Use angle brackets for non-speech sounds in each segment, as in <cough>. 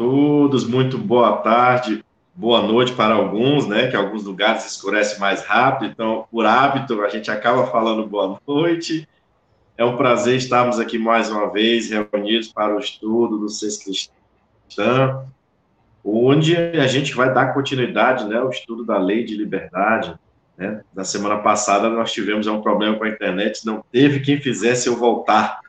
Todos, muito boa tarde, boa noite para alguns, né? Que alguns lugares escurece mais rápido, então, por hábito, a gente acaba falando boa noite. É um prazer estarmos aqui mais uma vez reunidos para o estudo do Seis Cristã, onde a gente vai dar continuidade, né, ao estudo da Lei de Liberdade. Né? Na semana passada nós tivemos um problema com a internet, não teve quem fizesse eu voltar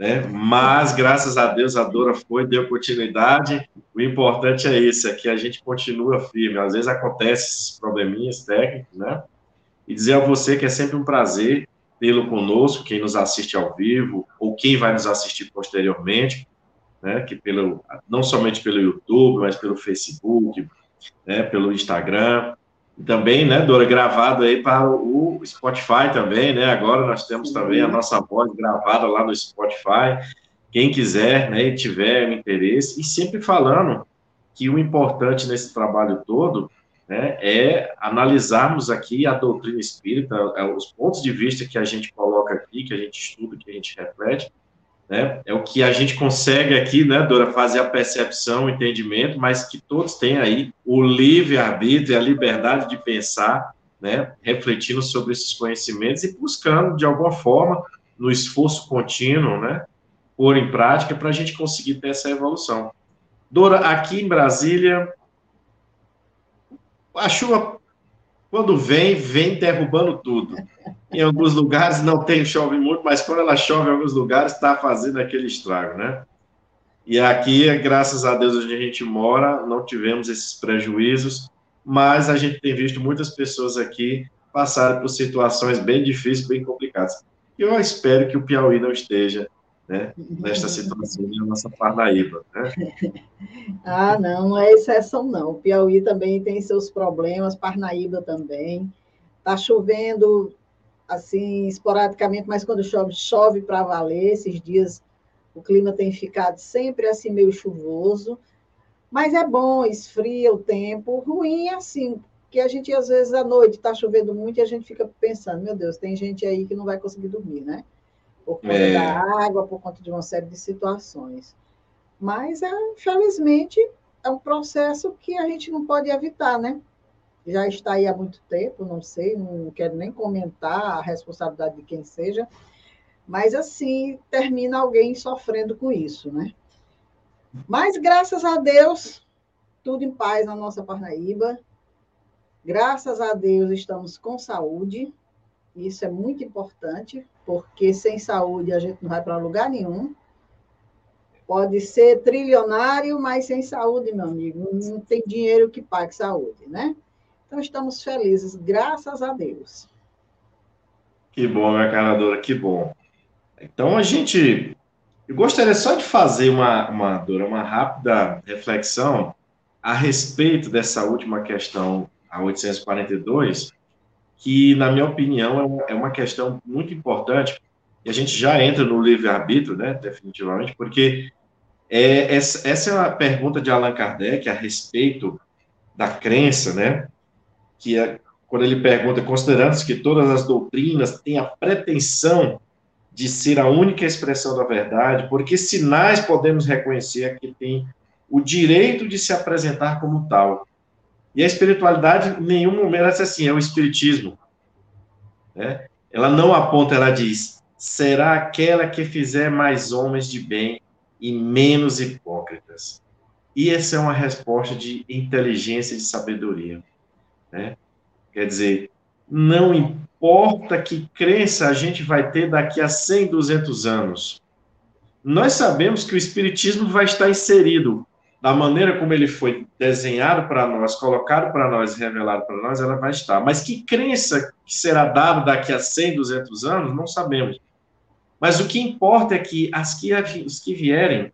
né? Mas, graças a Deus, a Dora foi, deu continuidade. O importante é isso, é que a gente continua firme. Às vezes acontecem esses probleminhas técnicos, né? E dizer a você que é sempre um prazer tê-lo conosco, quem nos assiste ao vivo, ou quem vai nos assistir posteriormente, né? Que pelo, não somente pelo YouTube, mas pelo Facebook, né? pelo Instagram. E também, né, Dora, gravado aí para o Spotify também, né? Agora nós temos também a nossa voz gravada lá no Spotify. Quem quiser, né, e tiver um interesse, e sempre falando que o importante nesse trabalho todo né, é analisarmos aqui a doutrina espírita, é, os pontos de vista que a gente coloca aqui, que a gente estuda, que a gente reflete, né? É o que a gente consegue aqui, né, Dora, fazer a percepção, o entendimento, mas que todos têm aí o livre-arbítrio, a liberdade de pensar, né, refletindo sobre esses conhecimentos e buscando, de alguma forma, no esforço contínuo, né, pôr em prática para a gente conseguir ter essa evolução. Dora, aqui em Brasília, a chuva, quando vem, vem derrubando tudo. Em alguns lugares não tem chove muito, mas quando ela chove em alguns lugares está fazendo aquele estrago, né? E aqui, graças a Deus, onde a gente mora, não tivemos esses prejuízos, mas a gente tem visto muitas pessoas aqui passarem por situações bem difíceis, bem complicadas. E eu espero que o Piauí não esteja né, nesta situação na nossa Parnaíba. Né? <laughs> Ah, não, não é exceção, não. O Piauí também tem seus problemas, Parnaíba também. Está chovendo assim, esporadicamente, mas quando chove, chove para valer. Esses dias o clima tem ficado sempre assim, meio chuvoso. Mas é bom, esfria o tempo. Ruim é assim, que a gente, às vezes, à noite está chovendo muito e a gente fica pensando, meu Deus, tem gente aí que não vai conseguir dormir, né? Por conta é. da água, por conta de uma série de situações. Mas, é, infelizmente, é um processo que a gente não pode evitar, né? Já está aí há muito tempo, não sei, não quero nem comentar a responsabilidade de quem seja, mas assim termina alguém sofrendo com isso, né? Mas graças a Deus, tudo em paz na nossa Parnaíba. Graças a Deus estamos com saúde. Isso é muito importante, porque sem saúde a gente não vai para lugar nenhum. Pode ser trilionário, mas sem saúde, meu amigo, não tem dinheiro que pague saúde, né? Então, estamos felizes, graças a Deus. Que bom, minha caradora, que bom. Então, a gente. Eu gostaria só de fazer uma, uma, Dora, uma rápida reflexão a respeito dessa última questão, a 842, que, na minha opinião, é uma é questão muito importante, e a gente já entra no livre-arbítrio, né, definitivamente, porque é, essa, essa é a pergunta de Allan Kardec a respeito da crença, né, que é quando ele pergunta, considerando que todas as doutrinas têm a pretensão de ser a única expressão da verdade, porque sinais podemos reconhecer que tem o direito de se apresentar como tal. E a espiritualidade, em nenhum momento, é assim, é o espiritismo. Né? Ela não aponta, ela diz, será aquela que fizer mais homens de bem e menos hipócritas. E essa é uma resposta de inteligência e de sabedoria. Né? Quer dizer, não importa que crença a gente vai ter daqui a 100, 200 anos. Nós sabemos que o Espiritismo vai estar inserido da maneira como ele foi desenhado para nós, colocado para nós, revelado para nós, ela vai estar. Mas que crença que será dada daqui a 100, 200 anos, não sabemos. Mas o que importa é que as que, os que vierem,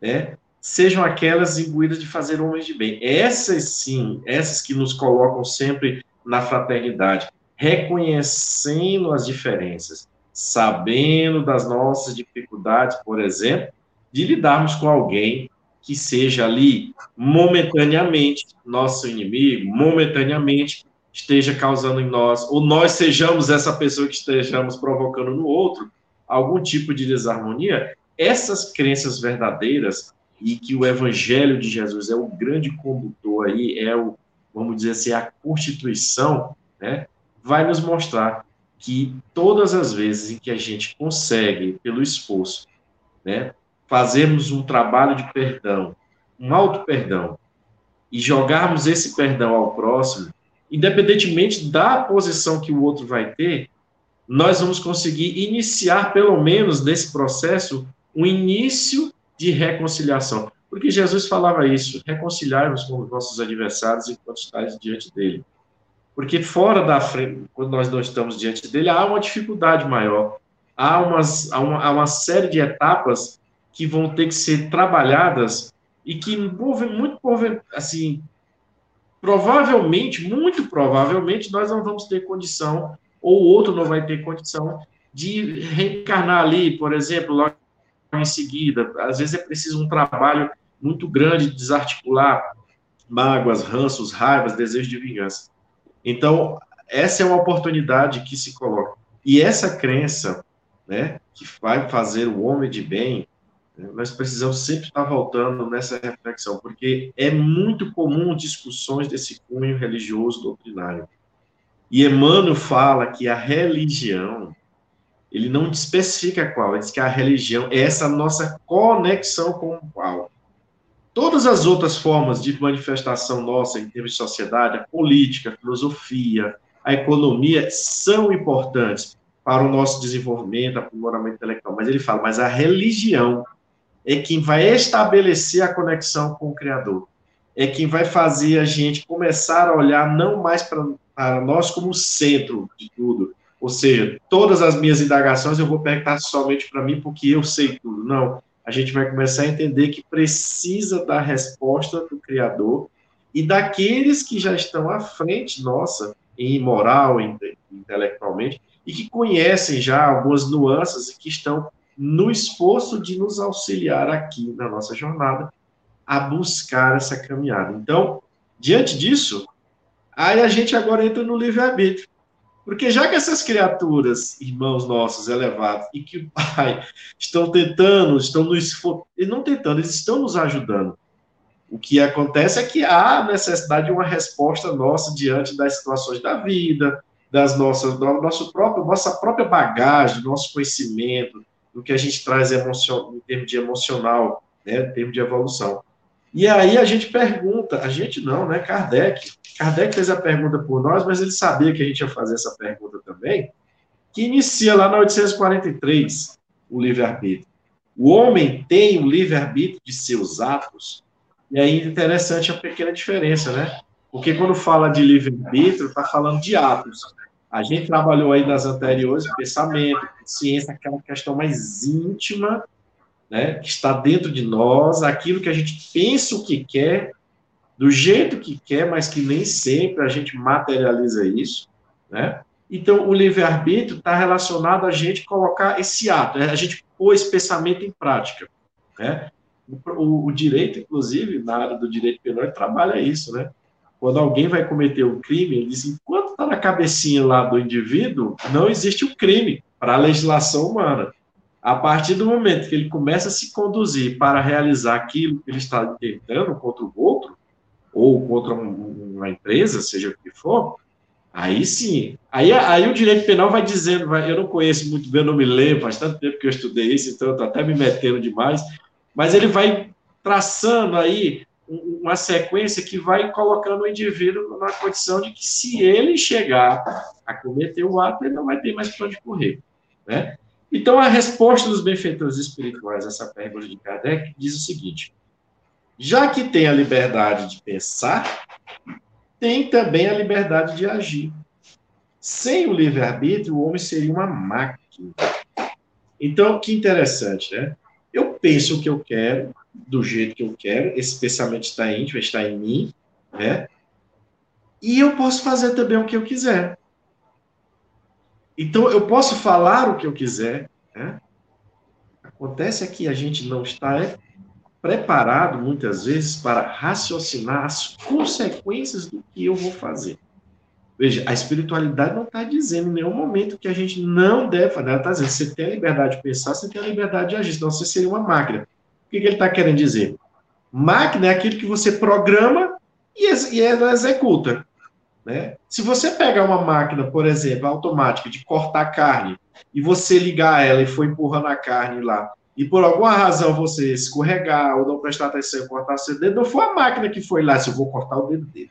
né, sejam aquelas imbuídas de fazer homens de bem. Essas sim, essas que nos colocam sempre na fraternidade, reconhecendo as diferenças, sabendo das nossas dificuldades, por exemplo, de lidarmos com alguém que seja ali momentaneamente nosso inimigo, momentaneamente esteja causando em nós, ou nós sejamos essa pessoa que estejamos provocando no outro algum tipo de desarmonia, essas crenças verdadeiras e que o evangelho de Jesus é o grande condutor aí, é o, vamos dizer assim, a constituição, né, vai nos mostrar que todas as vezes em que a gente consegue, pelo esforço, né, fazermos um trabalho de perdão, um auto-perdão, e jogarmos esse perdão ao próximo, independentemente da posição que o outro vai ter, nós vamos conseguir iniciar, pelo menos nesse processo, um início de reconciliação. Porque Jesus falava isso, reconciliarmos com os nossos adversários enquanto estáis diante dele. Porque fora da frente, quando nós não estamos diante dele, há uma dificuldade maior. Há, umas, há, uma, há uma série de etapas que vão ter que ser trabalhadas e que muito assim provavelmente, muito provavelmente, nós não vamos ter condição, ou outro não vai ter condição de reencarnar ali, por exemplo, logo em seguida. Às vezes é preciso um trabalho muito grande de desarticular mágoas, ranços, raivas, desejos de vingança. Então, essa é uma oportunidade que se coloca. E essa crença, né, que vai fazer o homem de bem, né, nós precisamos sempre estar voltando nessa reflexão, porque é muito comum discussões desse cunho religioso doutrinário. E Emmanuel fala que a religião, ele não especifica qual, ele diz que a religião é essa nossa conexão com o qual. Todas as outras formas de manifestação nossa em termos de sociedade, a política, a filosofia, a economia, são importantes para o nosso desenvolvimento, aprimoramento intelectual. Mas ele fala, mas a religião é quem vai estabelecer a conexão com o Criador. É quem vai fazer a gente começar a olhar não mais para, nós como centro de tudo. Ou seja, todas as minhas indagações eu vou perguntar somente para mim porque eu sei tudo. Não a gente vai começar a entender que precisa da resposta do Criador e daqueles que já estão à frente nossa, em moral, intelectualmente, e que conhecem já algumas nuances e que estão no esforço de nos auxiliar aqui na nossa jornada a buscar essa caminhada. Então, diante disso, aí a gente agora entra no livre-arbítrio. Porque já que essas criaturas, irmãos nossos elevados, e que Pai estão tentando, estão nos e não tentando, eles estão nos ajudando. O que acontece é que há necessidade de uma resposta nossa diante das situações da vida, das nossas, do nosso próprio, nossa própria bagagem, nosso conhecimento, do que a gente traz em termos de emocional, né, em termos de evolução. E aí a gente pergunta, a gente não, né? Kardec. Kardec fez a pergunta por nós, mas ele sabia que a gente ia fazer essa pergunta também, que inicia lá na 843, o livre-arbítrio. O homem tem o livre-arbítrio de seus atos, e aí interessante a pequena diferença, né? Porque quando fala de livre-arbítrio, está falando de atos. A gente trabalhou aí nas anteriores, pensamento, ciência, aquela questão mais íntima né, que está dentro de nós, aquilo que a gente pensa o que quer, do jeito que quer, mas que nem sempre a gente materializa isso, né? Então, o livre-arbítrio está relacionado a gente colocar esse ato, né? a gente pôr esse pensamento em prática, né? O, o, direito, inclusive, na área do direito penal, trabalha isso, né? Quando alguém vai cometer um crime, ele diz, enquanto está na cabecinha lá do indivíduo, não existe o um crime para a legislação humana. A partir do momento que ele começa a se conduzir para realizar aquilo que ele está tentando contra o outro, ou contra uma empresa, seja o que for, aí sim. Aí, aí o direito penal vai dizendo, vai, eu não conheço muito bem, eu não me lembro, faz tanto tempo que eu estudei isso, então eu estou até me metendo demais, mas ele vai traçando aí uma sequência que vai colocando o indivíduo na condição de que se ele chegar a cometer o ato, ele não vai ter mais para onde correr, né? Então, a resposta dos benfeitores espirituais a essa pergunta de Kardec diz o seguinte: já que tem a liberdade de pensar, tem também a liberdade de agir. Sem o livre-arbítrio, o homem seria uma máquina. Então, que interessante, né? Eu penso o que eu quero, do jeito que eu quero, esse pensamento está íntimo, está em mim, né? E eu posso fazer também o que eu quiser. Então, eu posso falar o que eu quiser. Né? Acontece é que a gente não está é, preparado, muitas vezes, para raciocinar as consequências do que eu vou fazer. Veja, a espiritualidade não está dizendo em nenhum momento que a gente não deve fazer. Ela está dizendo, você tem a liberdade de pensar, você tem a liberdade de agir, senão você seria uma máquina. O que, que ele está querendo dizer? Máquina é aquilo que você programa e, ela executa. Né? Se você pegar uma máquina, por exemplo, automática de cortar carne, e você ligar ela e for empurrando a carne lá, e por alguma razão você escorregar ou não prestar atenção e cortar seu dedo, não foi a máquina que foi lá, se eu vou cortar o dedo dele.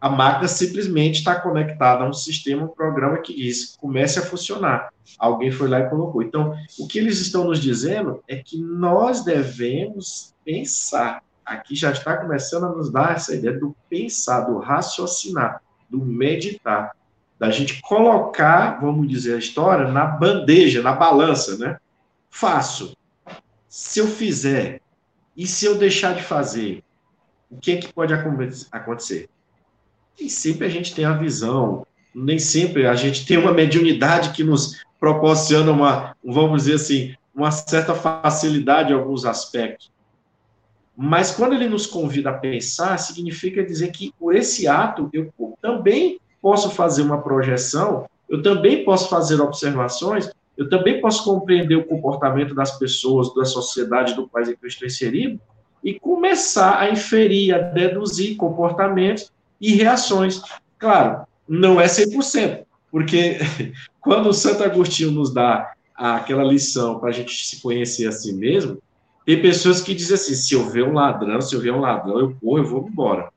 A máquina simplesmente está conectada a um sistema, um programa que diz comece a funcionar. Alguém foi lá e colocou. Então, o que eles estão nos dizendo é que nós devemos pensar. Aqui já está começando a nos dar essa ideia do pensar, do raciocinar, do meditar, da gente colocar, vamos dizer, a história na bandeja, na balança, né? Faço. Se eu fizer e se eu deixar de fazer, o que é que pode acontecer? Nem sempre a gente tem a visão, nem sempre a gente tem uma mediunidade que nos proporciona uma, vamos dizer assim, uma certa facilidade em alguns aspectos. Mas quando ele nos convida a pensar, significa dizer que por esse ato eu também posso fazer uma projeção, eu também posso fazer observações, eu também posso compreender o comportamento das pessoas, da sociedade, do país em que eu estou inserido, e começar a inferir, a deduzir comportamentos e reações. Claro, não é 100%, porque <laughs> quando o Santo Agostinho nos dá aquela lição para a gente se conhecer a si mesmo, tem pessoas que dizem assim: se eu ver um ladrão, se eu ver um ladrão, eu corro, eu vou embora.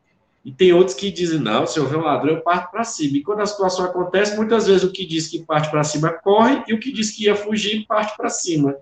E tem outros que dizem: não, se eu ver um ladrão, eu parto para cima. E quando a situação acontece, muitas vezes o que diz que parte para cima corre e o que diz que ia fugir parte para cima.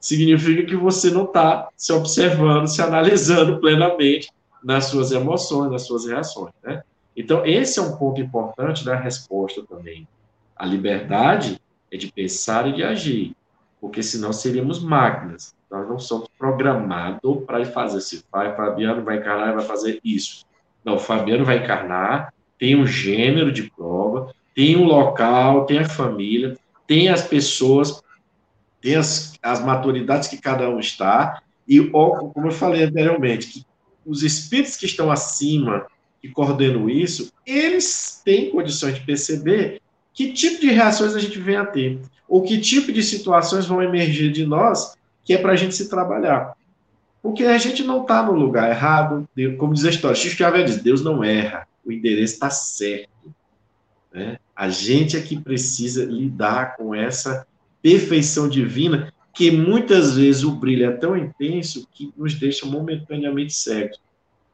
Significa que você não está se observando, se analisando plenamente nas suas emoções, nas suas reações, né? Então, esse é um ponto importante da resposta também. A liberdade é de pensar e de agir, porque senão seríamos máquinas. Nós não somos programados para fazer. Se vai, Fabiano vai encarnar e vai fazer isso. Não, Fabiano vai encarnar, tem um gênero de prova, tem um local, tem a família, tem as pessoas, tem as, as maturidades que cada um está, e como eu falei anteriormente, que os espíritos que estão acima e coordenam isso, eles têm condições de perceber que tipo de reações a gente vem a ter, ou que tipo de situações vão emergir de nós que é para a gente se trabalhar. Porque a gente não está no lugar errado, como diz a história, Chico Xavier diz, Deus não erra, o endereço está certo. Né? A gente é que precisa lidar com essa perfeição divina que muitas vezes o brilho é tão intenso que nos deixa momentaneamente cegos.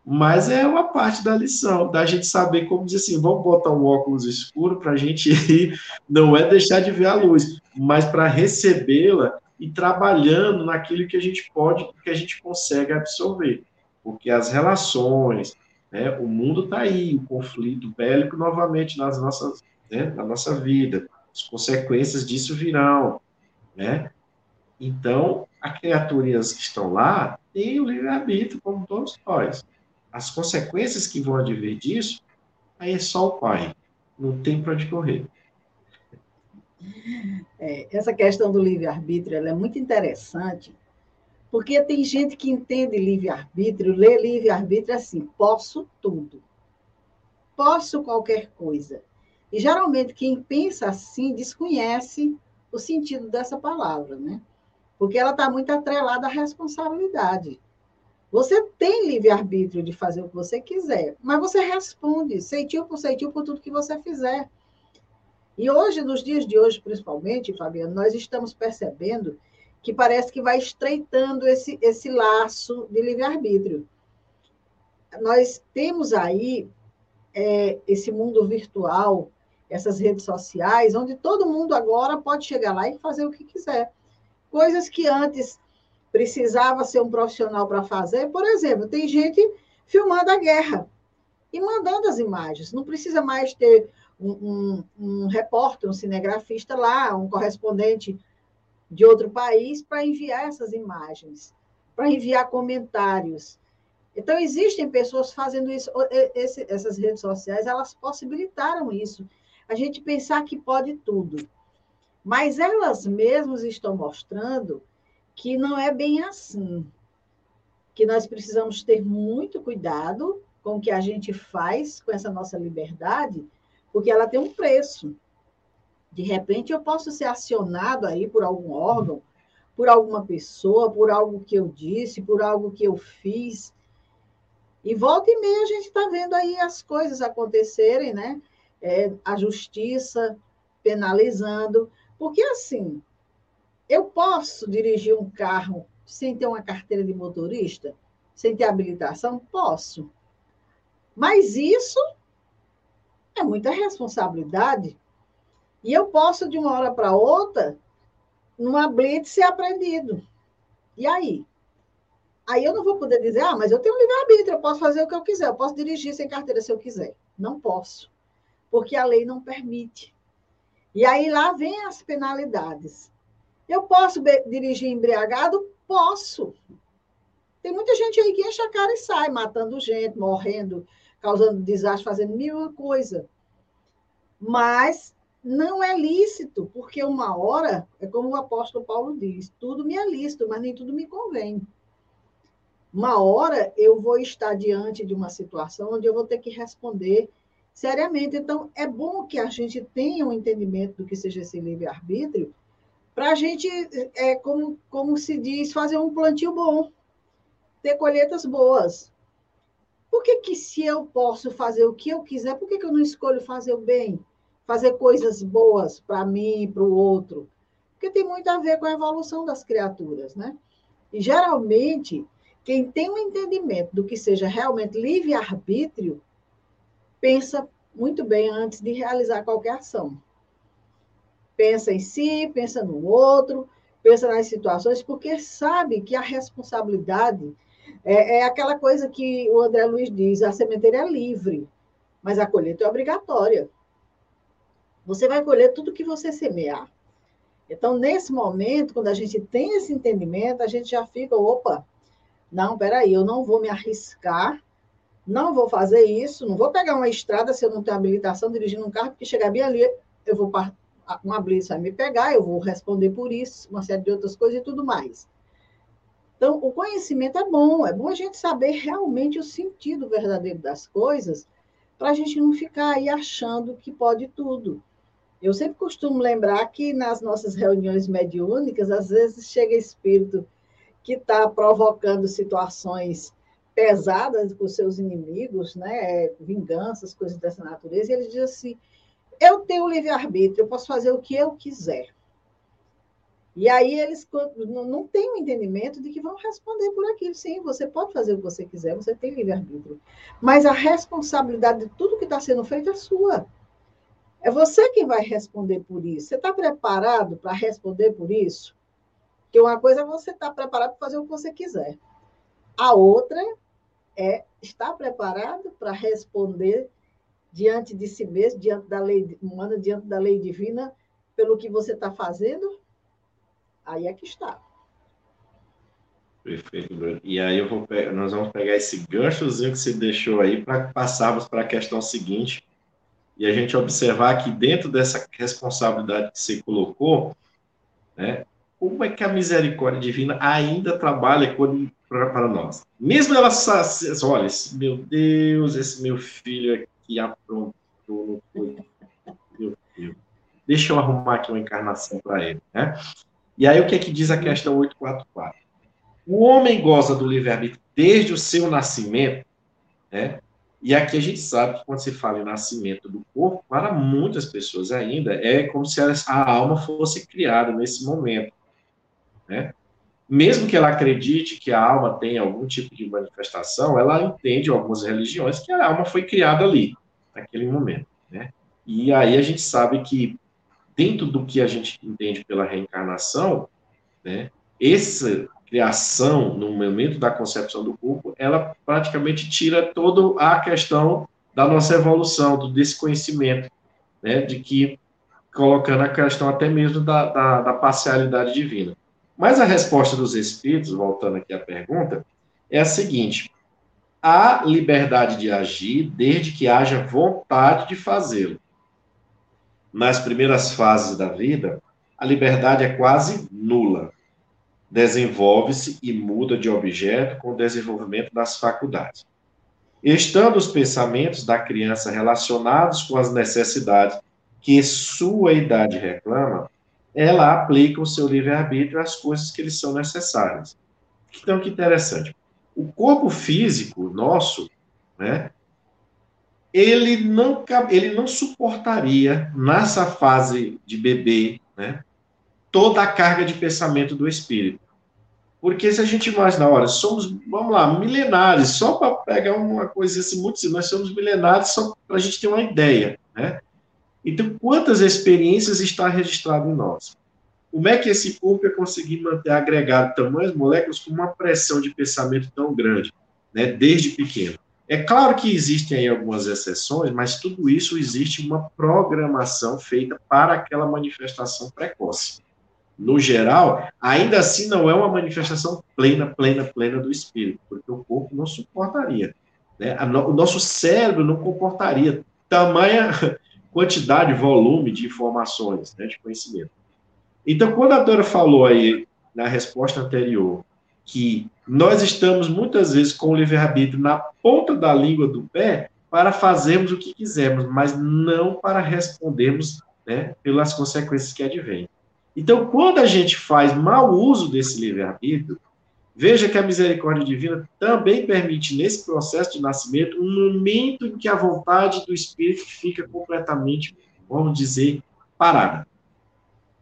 Mas é uma parte da lição, da gente saber como dizer assim, vamos botar um óculos escuro para a gente <laughs> ir, não é deixar de ver a luz, mas para recebê-la e trabalhando naquilo que a gente pode, que a gente consegue absorver. Porque as relações, né, o mundo está aí, o conflito bélico novamente nas nossas, né, na nossa vida, as consequências disso virão, né? Então, as criaturas que estão lá têm o livre-arbítrio, como todos nós. As consequências que vão advir disso, aí é só o pai. Não tem para onde correr. É, essa questão do livre-arbítrio é muito interessante, porque tem gente que entende livre-arbítrio, lê livre-arbítrio assim, posso tudo. Posso qualquer coisa. E geralmente quem pensa assim desconhece o sentido dessa palavra, né? porque ela está muito atrelada à responsabilidade. Você tem livre-arbítrio de fazer o que você quiser, mas você responde ceitil por ceitil por tudo que você fizer. E hoje, nos dias de hoje, principalmente, Fabiano, nós estamos percebendo que parece que vai estreitando esse, esse laço de livre-arbítrio. Nós temos aí é, esse mundo virtual, essas redes sociais, onde todo mundo agora pode chegar lá e fazer o que quiser. Coisas que antes precisava ser um profissional para fazer. Por exemplo, tem gente filmando a guerra e mandando as imagens. Não precisa mais ter um, um, repórter, um cinegrafista lá, um correspondente de outro país para enviar essas imagens, para enviar comentários. Então, existem pessoas fazendo isso. Esse, essas redes sociais, elas possibilitaram isso. A gente pensar que pode tudo. Mas elas mesmas estão mostrando que não é bem assim. Que nós precisamos ter muito cuidado com o que a gente faz com essa nossa liberdade, porque ela tem um preço. De repente, eu posso ser acionado aí por algum órgão por alguma pessoa, por algo que eu disse, por algo que eu fiz. E volta e meia a gente está vendo aí as coisas acontecerem, né? É, a justiça penalizando. Porque assim, eu posso dirigir um carro sem ter uma carteira de motorista? Sem ter habilitação? Posso. Mas isso é muita responsabilidade. E eu posso, de uma hora para outra, numa blitz, ser apreendido. E aí? Aí eu não vou poder dizer, ah, mas eu tenho livre-arbítrio, eu posso fazer o que eu quiser, eu posso dirigir sem carteira se eu quiser. Não posso, porque a lei não permite. E aí lá vem as penalidades. Eu posso dirigir embriagado? Posso. Tem muita gente aí que enche a cara e sai, matando gente, morrendo, causando desastre, fazendo mil coisas. Mas não é lícito, porque uma hora, é como o apóstolo Paulo diz, tudo me é lícito, mas nem tudo me convém. Uma hora eu vou estar diante de uma situação onde eu vou ter que responder seriamente. Então, é bom que a gente tenha um entendimento do que seja esse livre-arbítrio, para a gente, é, como, como se diz, fazer um plantio bom, ter colheitas boas. Por que, que se eu posso fazer o que eu quiser, por que, que eu não escolho fazer o bem? Fazer coisas boas para mim para o outro? Porque tem muito a ver com a evolução das criaturas, né? E geralmente, quem tem um entendimento do que seja realmente livre-arbítrio, pensa muito bem antes de realizar qualquer ação. Pensa em si, pensa no outro, pensa nas situações, porque sabe que a responsabilidade é, é aquela coisa que o André Luiz diz: a sementeira é livre, mas a colheita é obrigatória. Você vai colher tudo que você semear. Então, nesse momento, quando a gente tem esse entendimento, a gente já fica, opa, não, peraí, eu não vou me arriscar, não vou fazer isso, não vou pegar uma estrada se eu não tenho habilitação dirigindo um carro, porque chegar bem ali, eu vou uma blitz vai me pegar, eu vou responder por isso, uma série de outras coisas e tudo mais. Então, o conhecimento é bom, é bom a gente saber realmente o sentido verdadeiro das coisas, para a gente não ficar aí achando que pode tudo. Eu sempre costumo lembrar que nas nossas reuniões mediúnicas, às vezes chega espírito que está provocando situações pesadas com seus inimigos, né? vinganças, coisas dessa natureza, e ele diz assim: eu tenho livre-arbítrio, eu posso fazer o que eu quiser. E aí eles não têm o entendimento de que vão responder por aquilo. Sim, você pode fazer o que você quiser, você tem livre-arbítrio. Mas a responsabilidade de tudo que está sendo feito é sua. É você quem vai responder por isso. Você está preparado para responder por isso? Porque uma coisa é você estar tá preparado para fazer o que você quiser. A outra é estar preparado para responder diante de si mesmo, diante da lei humana, diante da lei divina, pelo que você está fazendo Aí é que está. Perfeito, Bruno. E aí eu vou pegar, nós vamos pegar esse ganchozinho que você deixou aí para passarmos para a questão seguinte e a gente observar que dentro dessa responsabilidade que você colocou, né, como é que a misericórdia divina ainda trabalha para nós? Mesmo ela, olha, esse, meu Deus, esse meu filho aqui aprontou. Meu Deus. Deixa eu arrumar aqui uma encarnação para ele, né? E aí o que é que diz a questão 844? O homem goza do livre-arbítrio desde o seu nascimento, né? E aqui a gente sabe que quando se fala em nascimento do corpo, para muitas pessoas ainda, é como se a alma fosse criada nesse momento, né? Mesmo que ela acredite que a alma tem algum tipo de manifestação, ela entende algumas religiões que a alma foi criada ali, naquele momento, né? E aí a gente sabe que dentro do que a gente entende pela reencarnação, né, essa criação no momento da concepção do corpo, ela praticamente tira toda a questão da nossa evolução, do desconhecimento, né, de que colocando a questão até mesmo da, da, da parcialidade divina. Mas a resposta dos espíritos, voltando aqui à pergunta, é a seguinte: há liberdade de agir desde que haja vontade de fazê-lo nas primeiras fases da vida, a liberdade é quase nula. Desenvolve-se e muda de objeto com o desenvolvimento das faculdades. Estando os pensamentos da criança relacionados com as necessidades que sua idade reclama, ela aplica o seu livre-arbítrio às coisas que lhe são necessárias. Então, que interessante. O corpo físico nosso, né, ele não, ele não suportaria, nessa fase de bebê, né, toda a carga de pensamento do espírito. Porque se a gente imaginar, olha, somos, vamos lá, milenares, só para pegar uma coisa assim muito simples, nós somos milenares só para a gente ter uma ideia, né? Então, quantas experiências está registrado em nós? Como é que esse corpo é conseguir manter agregado tamanhas moléculas com uma pressão de pensamento tão grande, né, desde pequeno? É claro que existem aí algumas exceções, mas tudo isso existe uma programação feita para aquela manifestação precoce no geral, ainda assim não é uma manifestação plena, plena, plena do espírito, porque o corpo não suportaria. Né? O nosso cérebro não comportaria tamanha <laughs> quantidade, volume de informações, né, de conhecimento. Então, quando a Dora falou aí, na resposta anterior, que nós estamos muitas vezes com o livre-arbítrio na ponta da língua do pé para fazermos o que quisermos, mas não para respondermos né, pelas consequências que advêm. Então, quando a gente faz mau uso desse livre-arbítrio, veja que a misericórdia divina também permite, nesse processo de nascimento, um momento em que a vontade do espírito fica completamente, vamos dizer, parada.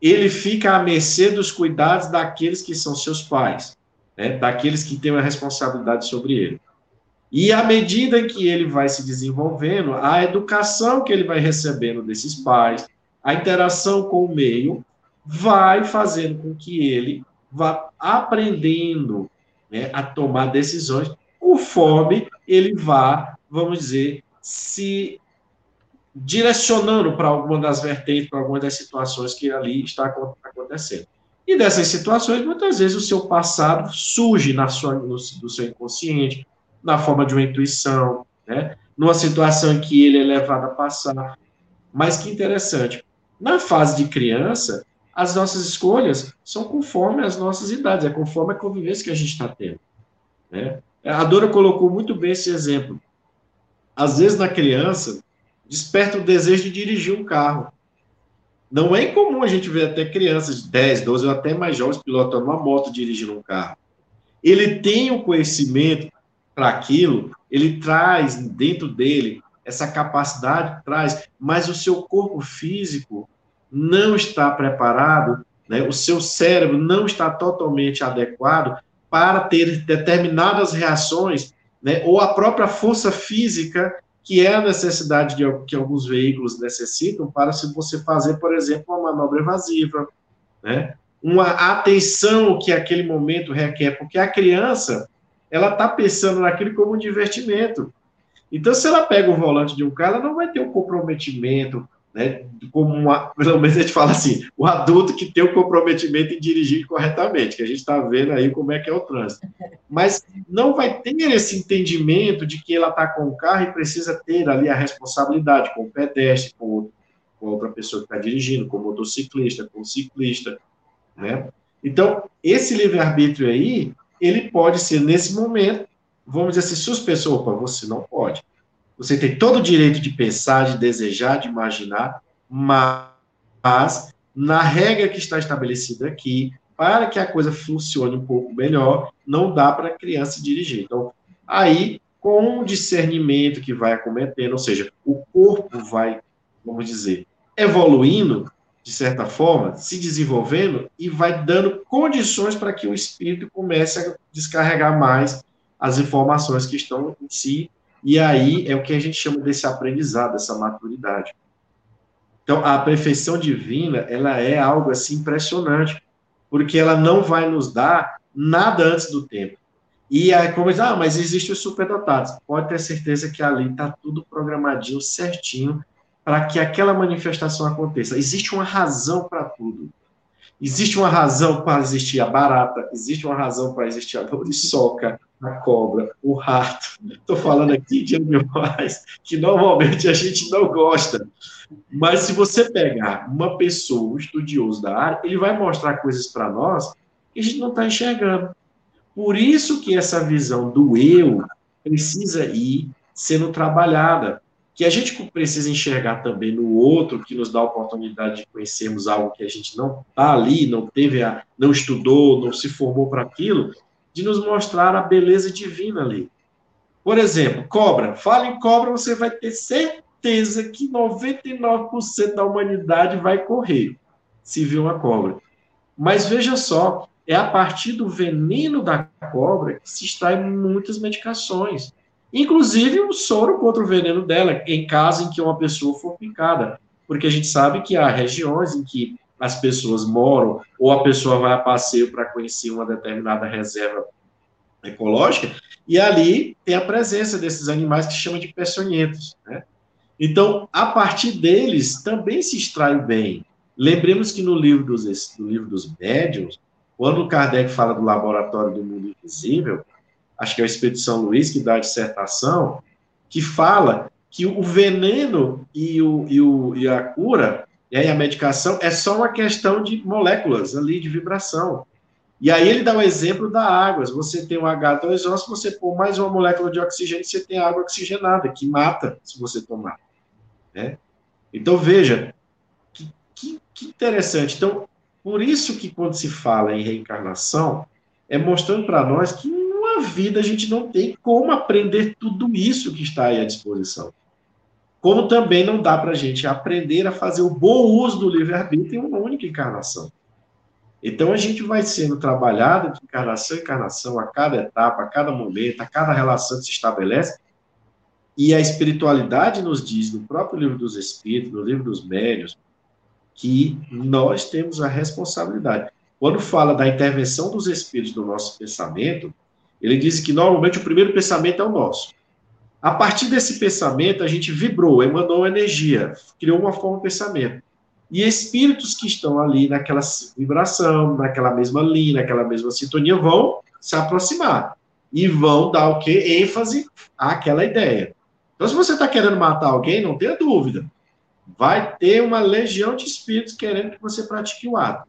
Ele fica à mercê dos cuidados daqueles que são seus pais, né, daqueles que têm a responsabilidade sobre ele. E à medida que ele vai se desenvolvendo, a educação que ele vai recebendo desses pais, a interação com o meio, vai fazendo com que ele vá aprendendo né, a tomar decisões conforme ele vá, vamos dizer, se direcionando para alguma das vertentes, para alguma das situações que ali está acontecendo. E dessas situações, muitas vezes o seu passado surge na sua, no, do seu inconsciente, na forma de uma intuição, né? numa situação em que ele é levado a passar. Mas que interessante, na fase de criança, as nossas escolhas são conforme as nossas idades, é conforme a convivência que a gente está tendo. Né? A Dora colocou muito bem esse exemplo. Às vezes, na criança, desperta o desejo de dirigir um carro. Não é incomum a gente ver até crianças de 10, 12 ou até mais jovens pilotando uma moto, dirigindo um carro. Ele tem o conhecimento para aquilo, ele traz dentro dele essa capacidade, traz, mas o seu corpo físico não está preparado, né, o seu cérebro não está totalmente adequado para ter determinadas reações, né, ou a própria força física, que é a necessidade de, que alguns veículos necessitam para se você fazer, por exemplo, uma manobra evasiva, né, uma atenção que aquele momento requer, porque a criança, ela está pensando naquilo como um divertimento. Então, se ela pega o volante de um carro, ela não vai ter o comprometimento, né, como uma, pelo menos a gente fala assim, o adulto que tem o comprometimento em dirigir corretamente, que a gente está vendo aí como é que é o trânsito. Mas não vai ter esse entendimento de que ela está com o carro e precisa ter ali a responsabilidade com o pedestre, com, com outra pessoa que está dirigindo, com o motociclista, com o ciclista, né? Então, esse livre-arbítrio aí, ele pode ser, nesse momento, vamos dizer assim, suspensor, opa, você não pode. Você tem todo o direito de pensar, de desejar, de imaginar, mas na regra que está estabelecida aqui, para que a coisa funcione um pouco melhor, não dá para a criança dirigir. Então, aí, com o discernimento que vai acometendo, ou seja, o corpo vai, vamos dizer, evoluindo, de certa forma, se desenvolvendo e vai dando condições para que o espírito comece a descarregar mais as informações que estão em si e aí é o que a gente chama desse aprendizado, essa maturidade. Então, a perfeição divina, ela é algo assim impressionante, porque ela não vai nos dar nada antes do tempo. E aí, como diz, ah, mas existem os superdotados. Pode ter certeza que ali está tudo programadinho, certinho, para que aquela manifestação aconteça. Existe uma razão para tudo. Existe uma razão para existir a barata, existe uma razão para existir a muriçoca, a cobra, o rato. Estou falando aqui de animais que normalmente a gente não gosta. Mas se você pegar uma pessoa, um estudioso da área, ele vai mostrar coisas para nós que a gente não está enxergando. Por isso que essa visão do eu precisa ir sendo trabalhada. que a gente precisa enxergar também no outro, que nos dá a oportunidade de conhecermos algo que a gente não está ali, não teve, a, não estudou, não se formou para aquilo, de nos mostrar a beleza divina ali. Por exemplo, cobra. Fala em cobra, você vai ter certeza que 99% da humanidade vai correr se vir uma cobra. Mas veja só, é a partir do veneno da cobra que se extrai muitas medicações. Inclusive o soro contra o veneno dela, em caso em que uma pessoa for picada. Porque a gente sabe que há regiões em que as pessoas moram, ou a pessoa vai a passeio para conhecer uma determinada reserva ecológica, e ali tem a presença desses animais que chamam de peçonhentos. Né? Então, a partir deles também se extrai o bem. Lembremos que no livro dos, no livro dos médiuns, quando Kardec fala do laboratório do mundo invisível, acho que é o Espírito São Luís que dá a dissertação, que fala que o veneno e, o, e, o, e a cura e a medicação é só uma questão de moléculas ali, de vibração. E aí ele dá o exemplo da água. Se você tem um H2O, se você pôr mais uma molécula de oxigênio, você tem água oxigenada, que mata se você tomar. Né? Então, veja, que, que, que interessante. Então, por isso que quando se fala em reencarnação, é mostrando para nós que numa vida a gente não tem como aprender tudo isso que está aí à disposição. Como também não dá para a gente aprender a fazer o bom uso do livre-arbítrio em uma única encarnação. Então a gente vai sendo trabalhado de encarnação em encarnação, a cada etapa, a cada momento, a cada relação que se estabelece. E a espiritualidade nos diz, no próprio livro dos Espíritos, no livro dos Médios, que nós temos a responsabilidade. Quando fala da intervenção dos Espíritos no nosso pensamento, ele diz que normalmente o primeiro pensamento é o nosso. A partir desse pensamento, a gente vibrou, emanou energia, criou uma forma de pensamento. E espíritos que estão ali naquela vibração, naquela mesma linha, naquela mesma sintonia, vão se aproximar e vão dar o quê? ênfase àquela ideia. Então, se você está querendo matar alguém, não tenha dúvida. Vai ter uma legião de espíritos querendo que você pratique o ato.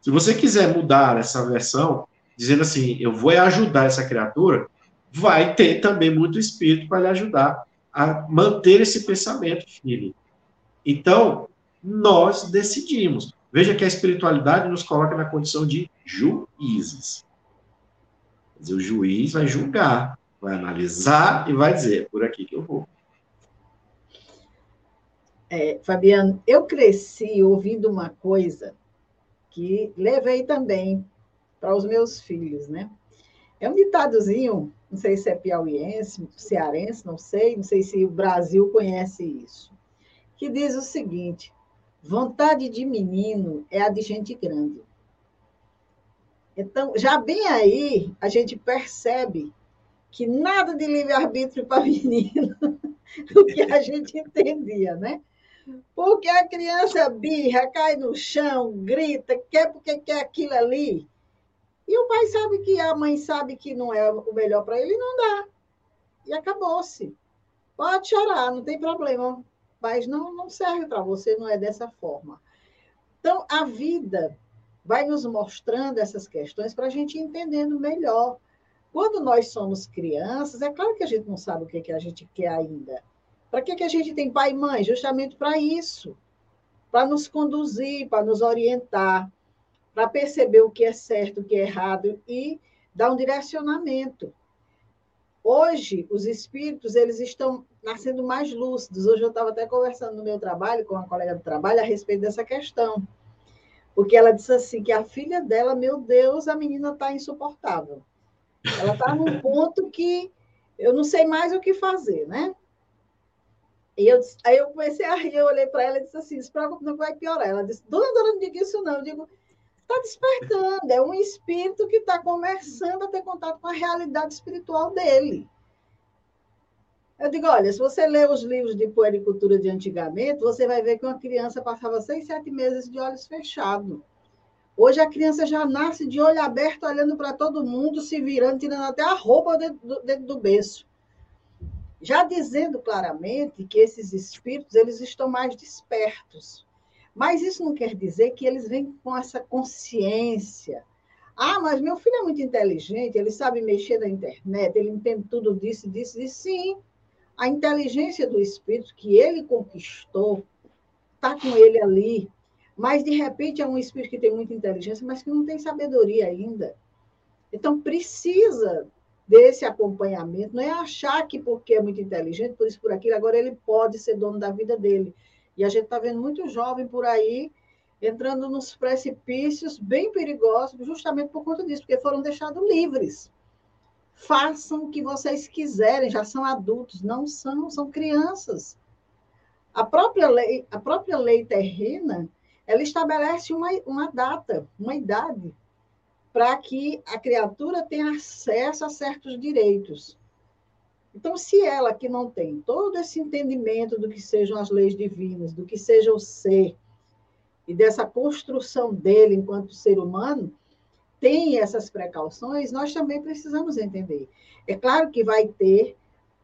Se você quiser mudar essa versão, dizendo assim, eu vou ajudar essa criatura, vai ter também muito espírito para lhe ajudar a manter esse pensamento firme. Então, nós decidimos. Veja que a espiritualidade nos coloca na condição de juízes. Dizer, o juiz vai julgar, vai analisar e vai dizer, é por aqui que eu vou. É, Fabiano, eu cresci ouvindo uma coisa que levei também para os meus filhos, né? É um ditadozinho, não sei se é piauiense, cearense, não sei, não sei se o Brasil conhece isso, que diz o seguinte: Vontade de menino é a de gente grande. Então, já bem aí, a gente percebe que nada de livre-arbítrio para <laughs> menino, o que a gente entendia, né? Porque a criança birra, cai no chão, grita, quer porque quer aquilo ali. E o pai sabe que a mãe sabe que não é o melhor para ele, não dá. E acabou-se. Pode chorar, não tem problema mas não, não serve para você, não é dessa forma. Então, a vida vai nos mostrando essas questões para a gente entendendo melhor. Quando nós somos crianças, é claro que a gente não sabe o que, que a gente quer ainda. Para que, que a gente tem pai e mãe? Justamente para isso para nos conduzir, para nos orientar, para perceber o que é certo, o que é errado e dar um direcionamento. Hoje, os espíritos eles estão nascendo mais lúcidos. Hoje eu estava até conversando no meu trabalho com uma colega do trabalho a respeito dessa questão. Porque ela disse assim que a filha dela, meu Deus, a menina está insuportável. Ela está num ponto que eu não sei mais o que fazer, né? E eu, aí eu comecei a rir, eu olhei para ela e disse assim, se preocupe, não vai piorar. Ela disse, dona Dona, não diga isso não. Eu digo, está despertando, é um espírito que está começando a ter contato com a realidade espiritual dele. Eu digo, olha, se você ler os livros de puericultura de antigamente, você vai ver que uma criança passava seis, sete meses de olhos fechados. Hoje a criança já nasce de olho aberto, olhando para todo mundo, se virando, tirando até a roupa dentro do, dentro do berço. Já dizendo claramente que esses espíritos eles estão mais despertos. Mas isso não quer dizer que eles vêm com essa consciência. Ah, mas meu filho é muito inteligente, ele sabe mexer na internet, ele entende tudo disso, disso, disso. Sim, a inteligência do espírito que ele conquistou está com ele ali, mas de repente é um espírito que tem muita inteligência, mas que não tem sabedoria ainda. Então precisa desse acompanhamento, não é achar que porque é muito inteligente, por isso por aquilo, agora ele pode ser dono da vida dele. E a gente está vendo muito jovem por aí entrando nos precipícios bem perigosos, justamente por conta disso, porque foram deixados livres. Façam o que vocês quiserem, já são adultos, não são, são crianças. A própria lei, a própria lei terrena, ela estabelece uma, uma data, uma idade, para que a criatura tenha acesso a certos direitos. Então, se ela que não tem todo esse entendimento do que sejam as leis divinas, do que seja o ser, e dessa construção dele enquanto ser humano, tem essas precauções, nós também precisamos entender. É claro que vai ter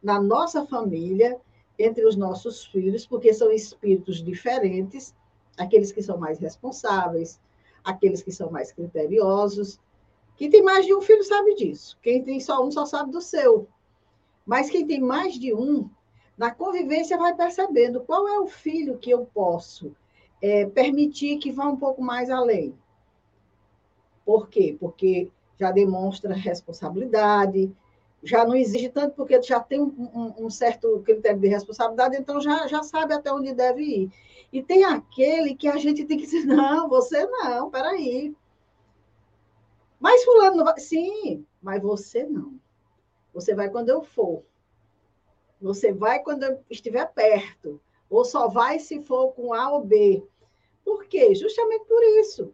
na nossa família, entre os nossos filhos, porque são espíritos diferentes, aqueles que são mais responsáveis, aqueles que são mais criteriosos. Quem tem mais de um filho sabe disso. Quem tem só um só sabe do seu. Mas quem tem mais de um, na convivência vai percebendo qual é o filho que eu posso é, permitir que vá um pouco mais além. Por quê? Porque já demonstra responsabilidade, já não exige tanto, porque já tem um, um, um, certo critério de responsabilidade, então já, já sabe até onde deve ir. E tem aquele que a gente tem que dizer, <laughs> não, você não, peraí. Mas fulano não vai. Sim, mas você não. Você vai quando eu for. Você vai quando eu estiver perto ou só vai se for com A ou B. Por quê? Justamente por isso.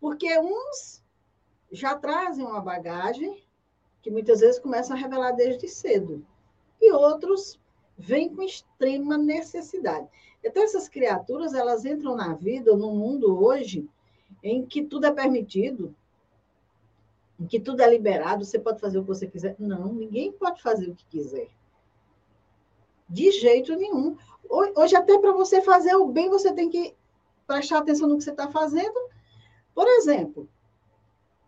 Porque uns já trazem uma bagagem que muitas vezes começam a revelar desde cedo, e outros vêm com extrema necessidade. Então, essas criaturas, elas entram na vida, no mundo hoje, em que tudo é permitido, em que tudo é liberado, você pode fazer o que você quiser. Não, ninguém pode fazer o que quiser. De jeito nenhum. Hoje, até para você fazer o bem, você tem que prestar atenção no que você está fazendo. Por exemplo,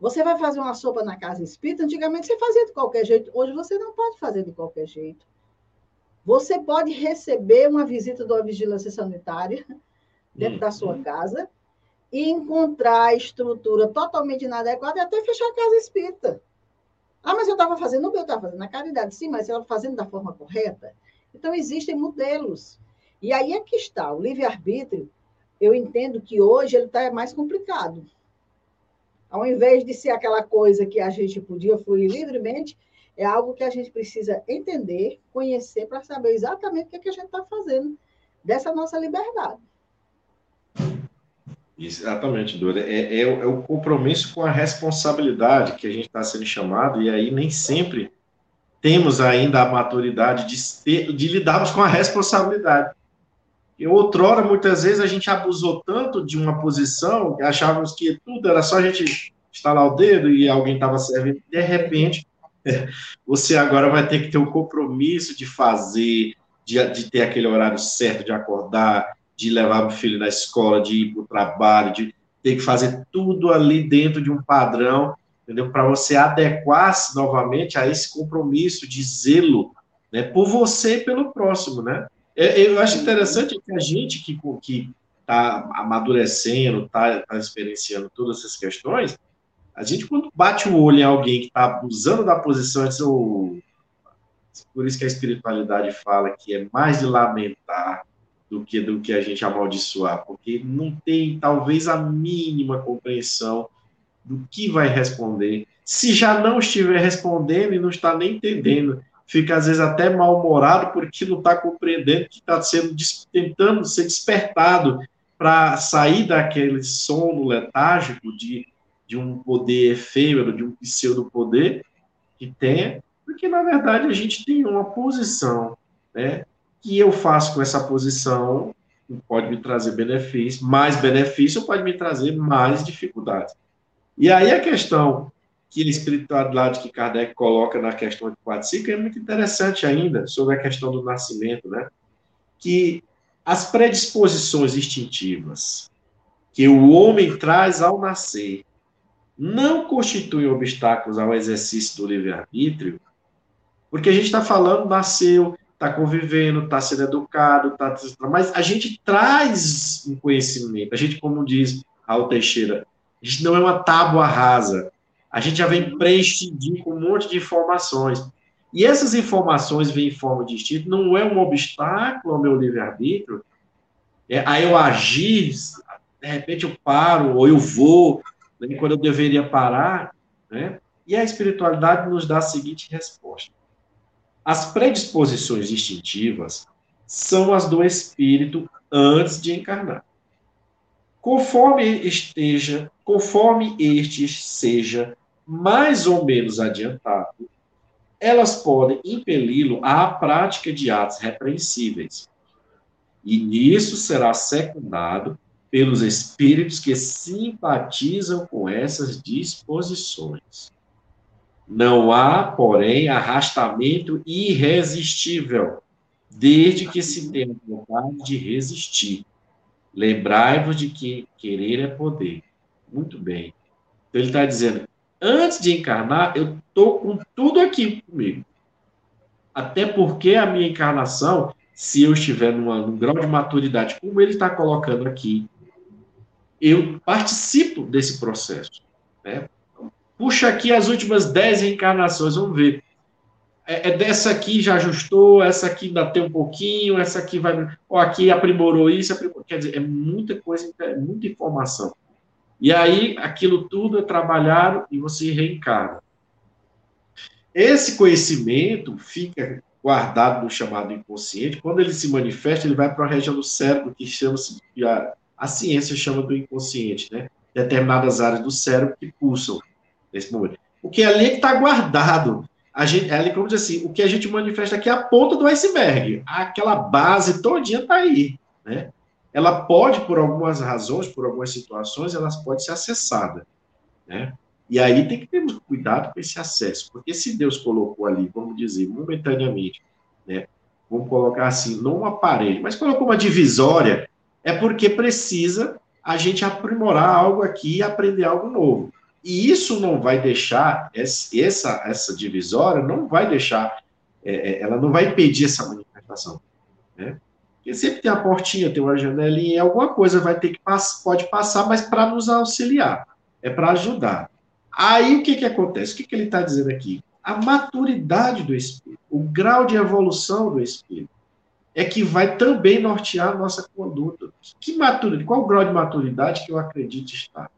você vai fazer uma sopa na casa espírita, antigamente você fazia de qualquer jeito, hoje você não pode fazer de qualquer jeito. Você pode receber uma visita de uma vigilância sanitária <laughs> dentro da sua uhum. casa encontrar a estrutura totalmente inadequada e até fechar a casa espírita. Ah, mas eu estava fazendo o que eu estava fazendo na caridade. Sim, mas ela fazendo da forma correta. Então, existem modelos. E aí é que está. O livre-arbítrio, eu entendo que hoje ele está mais complicado. Ao invés de ser aquela coisa que a gente podia fluir livremente, é algo que a gente precisa entender, conhecer, para saber exatamente o que, é que a gente está fazendo dessa nossa liberdade. Exatamente, Dora. É, é, é, o compromisso com a responsabilidade que a gente está sendo chamado, e aí nem sempre temos ainda a maturidade de, ter, de lidarmos com a responsabilidade. E outrora, muitas vezes, a gente abusou tanto de uma posição que achávamos que tudo era só a gente estalar o dedo e alguém estava servindo. De repente, <laughs> você agora vai ter que ter o um compromisso de fazer, de, de ter aquele horário certo de acordar, de levar o filho na escola, de ir para o trabalho, de ter que fazer tudo ali dentro de um padrão entendeu? Para você adequar-se novamente a esse compromisso de zelo, né, por você e pelo próximo, né? É, eu acho interessante que a gente que que está amadurecendo, está tá experienciando todas essas questões, a gente quando bate o olho em alguém que está abusando da posição, diz, oh, por isso que a espiritualidade fala que é mais de lamentar do que do que a gente amaldiçoar, porque não tem talvez a mínima compreensão do que vai responder. Se já não estiver respondendo e não está nem entendendo, fica às vezes até mal-humorado porque não está compreendendo que está sendo tentando ser despertado para sair daquele sono letárgico de, de um poder efêmero, de um pseudo-poder que tem, porque na verdade a gente tem uma posição, né? Que eu faço com essa posição pode me trazer benefício, mais benefício pode me trazer mais dificuldades. E aí a questão que a espiritualidade que Kardec coloca na questão de 45 é muito interessante ainda, sobre a questão do nascimento, né? Que as predisposições instintivas que o homem traz ao nascer não constituem obstáculos ao exercício do livre-arbítrio, porque a gente está falando, nasceu, está convivendo, está sendo educado, tá, mas a gente traz um conhecimento. A gente, como diz Raul Teixeira, a gente não é uma tábua rasa. A gente já vem preenchido com um monte de informações. E essas informações vêm em forma de instinto, não é um obstáculo ao meu livre-arbítrio. É, aí eu agir, de repente eu paro, ou eu vou, né, quando eu deveria parar. Né? E a espiritualidade nos dá a seguinte resposta: as predisposições instintivas são as do espírito antes de encarnar. Conforme esteja, conforme este seja mais ou menos adiantado, elas podem impeli-lo à prática de atos repreensíveis. E nisso será secundado pelos espíritos que simpatizam com essas disposições. Não há, porém, arrastamento irresistível, desde que se tenha vontade de resistir. Lembrai-vos de que querer é poder. Muito bem. Então, ele está dizendo: antes de encarnar, eu estou com tudo aqui comigo. Até porque a minha encarnação, se eu estiver numa, num grau de maturidade, como ele está colocando aqui, eu participo desse processo. Né? Puxa aqui as últimas dez reencarnações, vamos ver. É, é, dessa aqui já ajustou, essa aqui ainda tem um pouquinho, essa aqui vai. Ó, aqui aprimorou isso, aprimorou. Quer dizer, é muita coisa, é muita informação. E aí, aquilo tudo é trabalhado e você reencarna. Esse conhecimento fica guardado no chamado inconsciente. Quando ele se manifesta, ele vai para a região do cérebro que chama-se a, a ciência chama do inconsciente, né? Determinadas áreas do cérebro que pulsam nesse momento. O que é ali está guardado. A gente, é ali, como diz assim, o que a gente manifesta aqui é a ponta do iceberg. Aquela base todinha está aí, né? Ela pode, por algumas razões, por algumas situações, ela pode ser acessada, né? E aí tem que ter cuidado com esse acesso, porque se Deus colocou ali, vamos dizer, momentaneamente, né? Vamos colocar assim, não um aparelho, mas colocou uma divisória, é porque precisa a gente aprimorar algo aqui e aprender algo novo. E isso não vai deixar, essa, essa divisória não vai deixar, é, é, ela não vai impedir essa manifestação. Né? Porque sempre tem a portinha, tem uma janelinha, alguma coisa vai ter que pode passar, mas para nos auxiliar, é para ajudar. Aí o que, que acontece? O que, que ele está dizendo aqui? A maturidade do espírito, o grau de evolução do espírito, é que vai também nortear a nossa conduta. Que maturidade? Qual o grau de maturidade que eu acredito estar?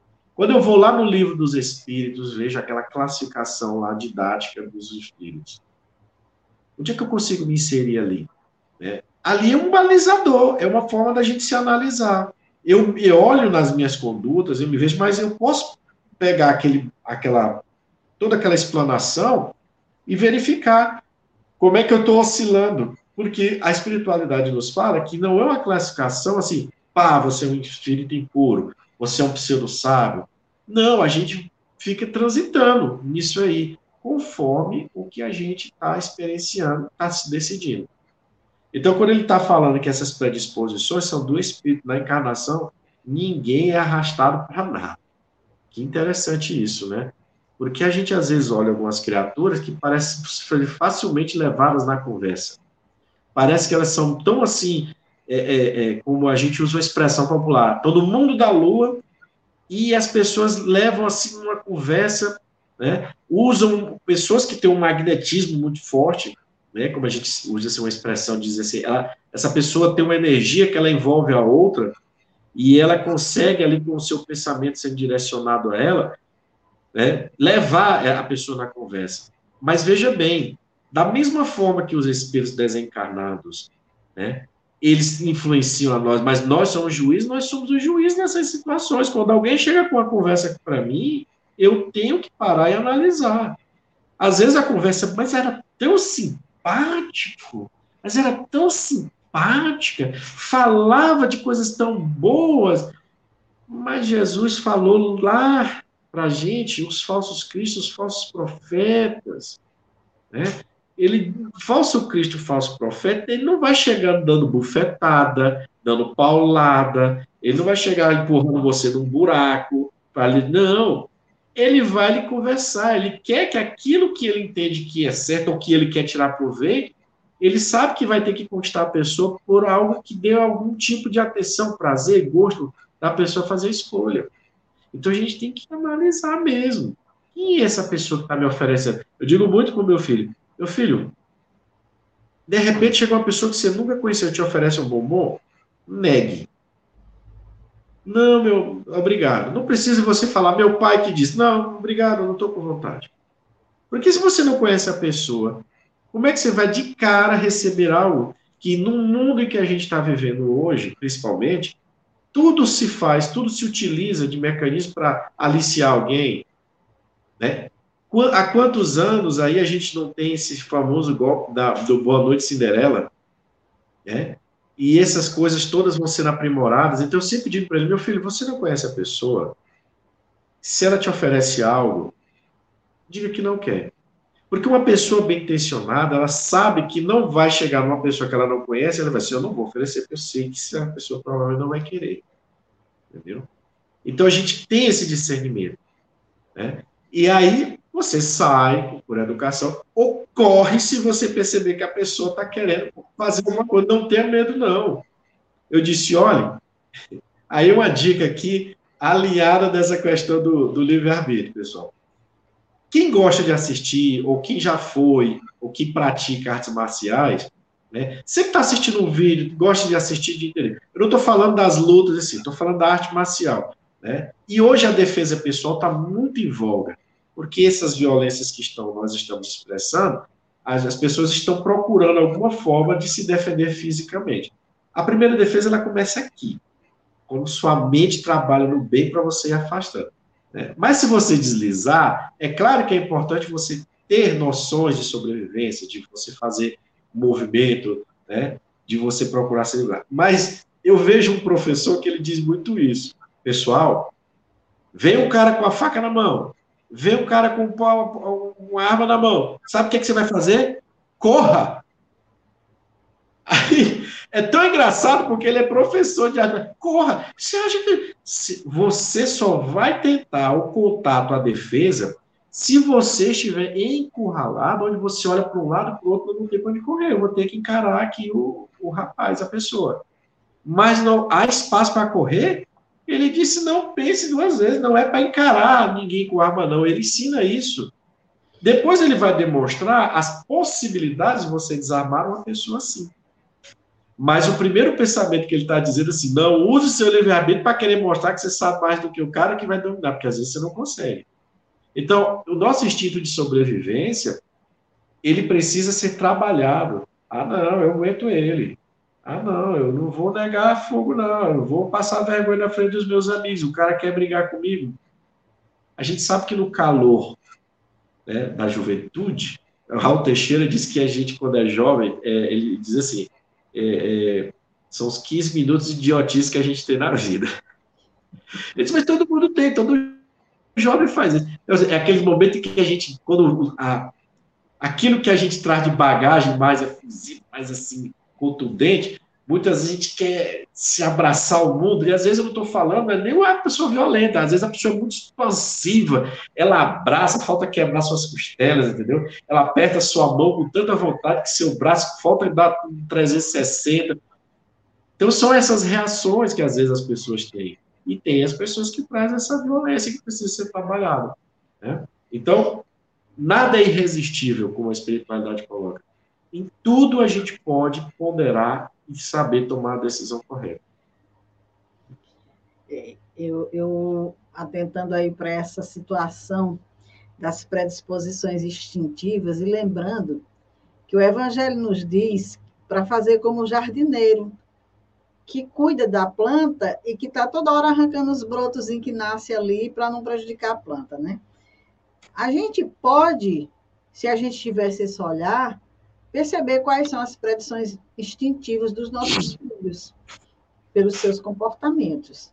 Quando eu vou lá no livro dos Espíritos, vejo aquela classificação lá didática dos Espíritos. Onde é que eu consigo me inserir ali? É, ali é um balizador, é uma forma da gente se analisar. Eu, eu olho nas minhas condutas, eu me vejo, mas eu posso pegar aquele, aquela, toda aquela explanação e verificar como é que eu estou oscilando. Porque a espiritualidade nos fala que não é uma classificação assim, pá, você é um espírito impuro, você é um pseudo-sábio. Não, a gente fica transitando nisso aí, conforme o que a gente está experienciando, está se decidindo. Então, quando ele está falando que essas predisposições são do espírito na encarnação, ninguém é arrastado para nada. Que interessante isso, né? Porque a gente às vezes olha algumas criaturas que parecem facilmente levadas na conversa. Parece que elas são tão assim é, é, é, como a gente usa a expressão popular, todo mundo da lua, e as pessoas levam assim uma conversa, né, usam pessoas que têm um magnetismo muito forte, né, como a gente usa assim, uma expressão, diz assim, ela, essa pessoa tem uma energia que ela envolve a outra, e ela consegue ali com o seu pensamento sendo direcionado a ela, né, levar a pessoa na conversa. Mas veja bem, da mesma forma que os espíritos desencarnados, né, eles influenciam a nós, mas nós somos juízes, nós somos o juiz nessas situações. Quando alguém chega com uma conversa para mim, eu tenho que parar e analisar. Às vezes a conversa, mas era tão simpático, mas era tão simpática, falava de coisas tão boas, mas Jesus falou lá para a gente, os falsos cristos, os falsos profetas, né? Ele, falso Cristo, falso profeta, ele não vai chegar dando bufetada, dando paulada, ele não vai chegar empurrando você num buraco, para não, ele vai lhe conversar, ele quer que aquilo que ele entende que é certo ou que ele quer tirar proveito, ele sabe que vai ter que conquistar a pessoa por algo que dê algum tipo de atenção, prazer, gosto da pessoa fazer escolha. Então a gente tem que analisar mesmo. Quem é essa pessoa que está me oferecendo? Eu digo muito o meu filho: meu filho, de repente chega uma pessoa que você nunca conheceu e te oferece um bombom, negue. Não, meu, obrigado. Não precisa você falar, meu pai que diz, não, obrigado, não estou com vontade. Porque se você não conhece a pessoa, como é que você vai de cara receber algo que no mundo em que a gente está vivendo hoje, principalmente, tudo se faz, tudo se utiliza de mecanismo para aliciar alguém, né? Há quantos anos aí a gente não tem esse famoso golpe da, do Boa Noite Cinderela, né? E essas coisas todas vão sendo aprimoradas. Então eu sempre digo para ele, meu filho, você não conhece a pessoa? Se ela te oferece algo, diga que não quer. Porque uma pessoa bem intencionada, ela sabe que não vai chegar numa pessoa que ela não conhece, ela vai dizer, eu não vou oferecer, porque eu sei que a pessoa provavelmente não vai querer. Entendeu? Então a gente tem esse discernimento. Né? E aí você sai por educação, ocorre se você perceber que a pessoa está querendo fazer alguma coisa. Não tenha medo, não. Eu disse, olha, <laughs> aí uma dica aqui, aliada dessa questão do, do livre-arbítrio, pessoal. Quem gosta de assistir, ou quem já foi, ou que pratica artes marciais, né? Sempre está assistindo um vídeo, gosta de assistir de entender. Eu não estou falando das lutas assim, estou falando da arte marcial. Né? E hoje a defesa pessoal está muito em voga, porque essas violências que estão, nós estamos expressando, as, as pessoas estão procurando alguma forma de se defender fisicamente. A primeira defesa ela começa aqui, quando sua mente trabalha no bem para você ir afastando. Né? Mas se você deslizar, é claro que é importante você ter noções de sobrevivência, de você fazer movimento, né? de você procurar se livrar. Mas eu vejo um professor que ele diz muito isso. Pessoal, vem um cara com a faca na mão, vem um cara com uma arma na mão. Sabe o que, é que você vai fazer? Corra! Aí, é tão engraçado porque ele é professor de arte. Corra! Você acha que você só vai tentar o contato à defesa se você estiver encurralado, onde você olha para um lado para o outro, não tem para onde correr. Eu vou ter que encarar aqui o, o rapaz, a pessoa. Mas não há espaço para correr? Ele disse: não pense duas vezes, não é para encarar ninguém com arma, não. Ele ensina isso. Depois ele vai demonstrar as possibilidades de você desarmar uma pessoa assim. Mas o primeiro pensamento que ele está dizendo assim, não use seu livre-arbítrio para querer mostrar que você sabe mais do que o cara que vai dominar, porque às vezes você não consegue. Então, o nosso instinto de sobrevivência, ele precisa ser trabalhado. Ah, não, eu aguento ele. Ah, não, eu não vou negar fogo, não. Eu vou passar vergonha na frente dos meus amigos. O cara quer brigar comigo. A gente sabe que no calor né, da juventude, Raul Teixeira diz que a gente, quando é jovem, é, ele diz assim: é, é, são os 15 minutos de idiotice que a gente tem na vida. Ele diz, mas todo mundo tem, todo jovem faz isso. É aquele momento em que a gente, quando a, aquilo que a gente traz de bagagem mais efusivo, mais assim, contundente, muitas vezes a gente quer se abraçar ao mundo, e às vezes eu não estou falando, é nem uma pessoa violenta, às vezes a pessoa é muito expansiva, ela abraça, falta quebrar suas costelas, entendeu? Ela aperta sua mão com tanta vontade que seu braço falta dar 360. Então são essas reações que às vezes as pessoas têm. E tem as pessoas que trazem essa violência que precisa ser trabalhada. Né? Então, nada é irresistível, como a espiritualidade coloca. Em tudo a gente pode ponderar e saber tomar a decisão correta. É, eu, eu atentando aí para essa situação das predisposições instintivas e lembrando que o Evangelho nos diz para fazer como o jardineiro, que cuida da planta e que está toda hora arrancando os brotos em que nasce ali para não prejudicar a planta, né? A gente pode, se a gente tivesse esse olhar, perceber quais são as predições instintivas dos nossos <clears throat> filhos, pelos seus comportamentos.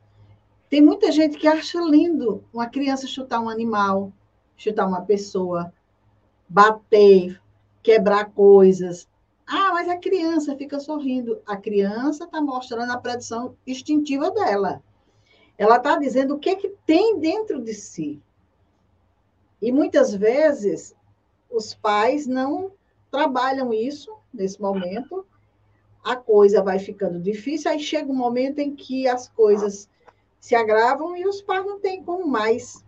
Tem muita gente que acha lindo uma criança chutar um animal, chutar uma pessoa, bater, quebrar coisas. Ah, mas a criança fica sorrindo. A criança está mostrando a predição instintiva dela. Ela está dizendo o que, que tem dentro de si. E muitas vezes os pais não trabalham isso nesse momento, a coisa vai ficando difícil, aí chega um momento em que as coisas se agravam e os pais não têm como mais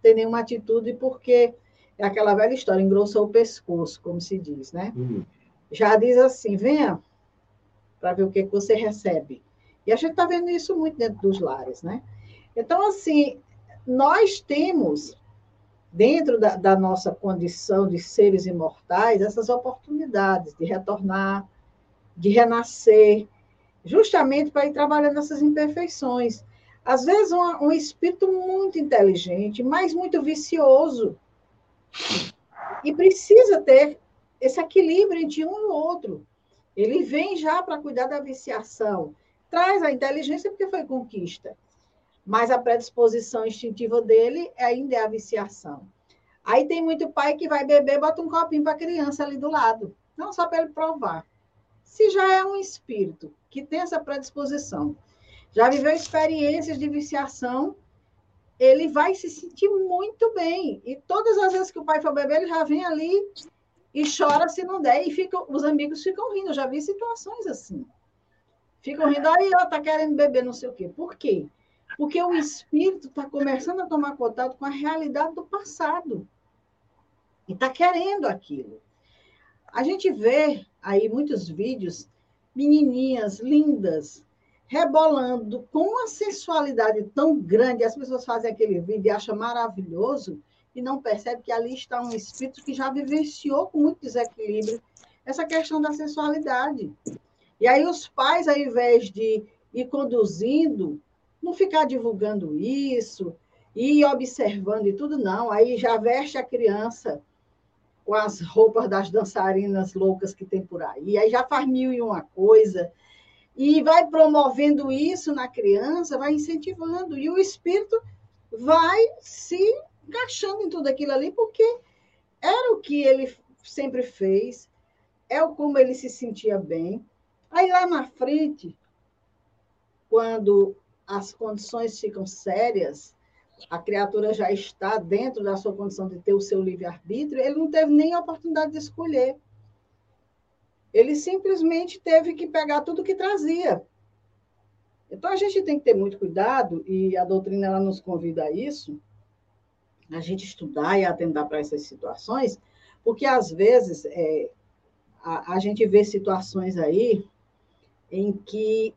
ter nenhuma atitude, porque é aquela velha história, engrossou o pescoço, como se diz, né? Uhum. Já diz assim, venha para ver o que, que você recebe. E a gente está vendo isso muito dentro dos lares, né? Então, assim, nós temos, dentro da, da nossa condição de seres imortais, essas oportunidades de retornar, de renascer, justamente para ir trabalhando essas imperfeições. Às vezes, um, um espírito muito inteligente, mas muito vicioso, e precisa ter esse equilíbrio entre um e o outro. Ele vem já para cuidar da viciação, traz a inteligência porque foi conquista, mas a predisposição instintiva dele ainda é a viciação. Aí tem muito pai que vai beber, bota um copinho para a criança ali do lado, não só para ele provar. Se já é um espírito que tem essa predisposição, já viveu experiências de viciação, ele vai se sentir muito bem. E todas as vezes que o pai for beber, ele já vem ali e chora se não der, e fica, os amigos ficam rindo. Eu já vi situações assim. Ficam rindo, aí ela está querendo beber não sei o quê. Por quê? Porque o espírito está começando a tomar contato com a realidade do passado. E está querendo aquilo. A gente vê aí muitos vídeos, menininhas lindas, rebolando com uma sensualidade tão grande, as pessoas fazem aquele vídeo e acham maravilhoso, e não percebem que ali está um espírito que já vivenciou com muito desequilíbrio essa questão da sensualidade. E aí os pais, ao invés de ir conduzindo, não ficar divulgando isso, ir observando e tudo, não. Aí já veste a criança com as roupas das dançarinas loucas que tem por aí. Aí já faz mil e uma coisa e vai promovendo isso na criança, vai incentivando, e o espírito vai se encaixando em tudo aquilo ali, porque era o que ele sempre fez, é o como ele se sentia bem. Aí lá na frente, quando as condições ficam sérias, a criatura já está dentro da sua condição de ter o seu livre-arbítrio, ele não teve nem a oportunidade de escolher. Ele simplesmente teve que pegar tudo que trazia. Então, a gente tem que ter muito cuidado, e a doutrina ela nos convida a isso, a gente estudar e atentar para essas situações, porque, às vezes, é, a, a gente vê situações aí em que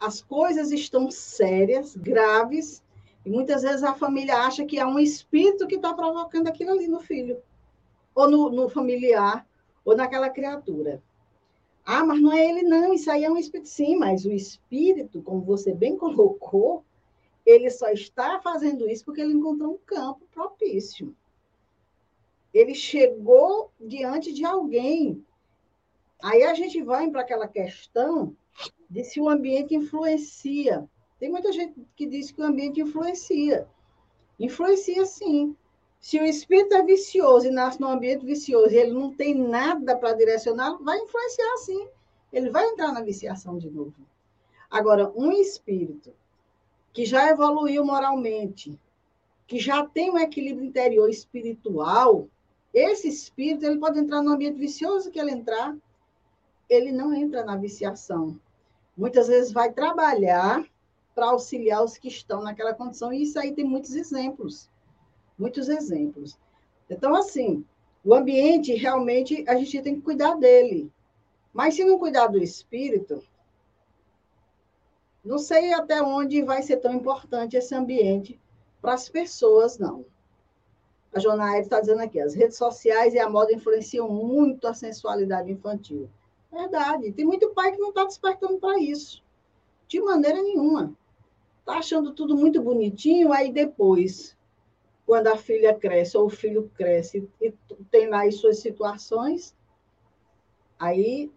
as coisas estão sérias, graves, e muitas vezes a família acha que é um espírito que está provocando aquilo ali no filho, ou no, no familiar, ou naquela criatura. Ah, mas não é ele, não, isso aí é um espírito. Sim, mas o espírito, como você bem colocou, ele só está fazendo isso porque ele encontrou um campo propício. Ele chegou diante de alguém. Aí a gente vai para aquela questão de se o ambiente influencia. Tem muita gente que diz que o ambiente influencia. Influencia sim. Se o espírito é vicioso e nasce num ambiente vicioso e ele não tem nada para direcionar, vai influenciar sim. Ele vai entrar na viciação de novo. Agora, um espírito que já evoluiu moralmente, que já tem um equilíbrio interior espiritual, esse espírito ele pode entrar no ambiente vicioso que ele entrar, ele não entra na viciação. Muitas vezes vai trabalhar para auxiliar os que estão naquela condição, e isso aí tem muitos exemplos muitos exemplos. Então, assim, o ambiente realmente a gente tem que cuidar dele. Mas se não cuidar do espírito, não sei até onde vai ser tão importante esse ambiente para as pessoas, não. A Jonaide está dizendo aqui, as redes sociais e a moda influenciam muito a sensualidade infantil. Verdade. Tem muito pai que não está despertando para isso. De maneira nenhuma. Está achando tudo muito bonitinho, aí depois quando a filha cresce ou o filho cresce e tem lá as suas situações, aí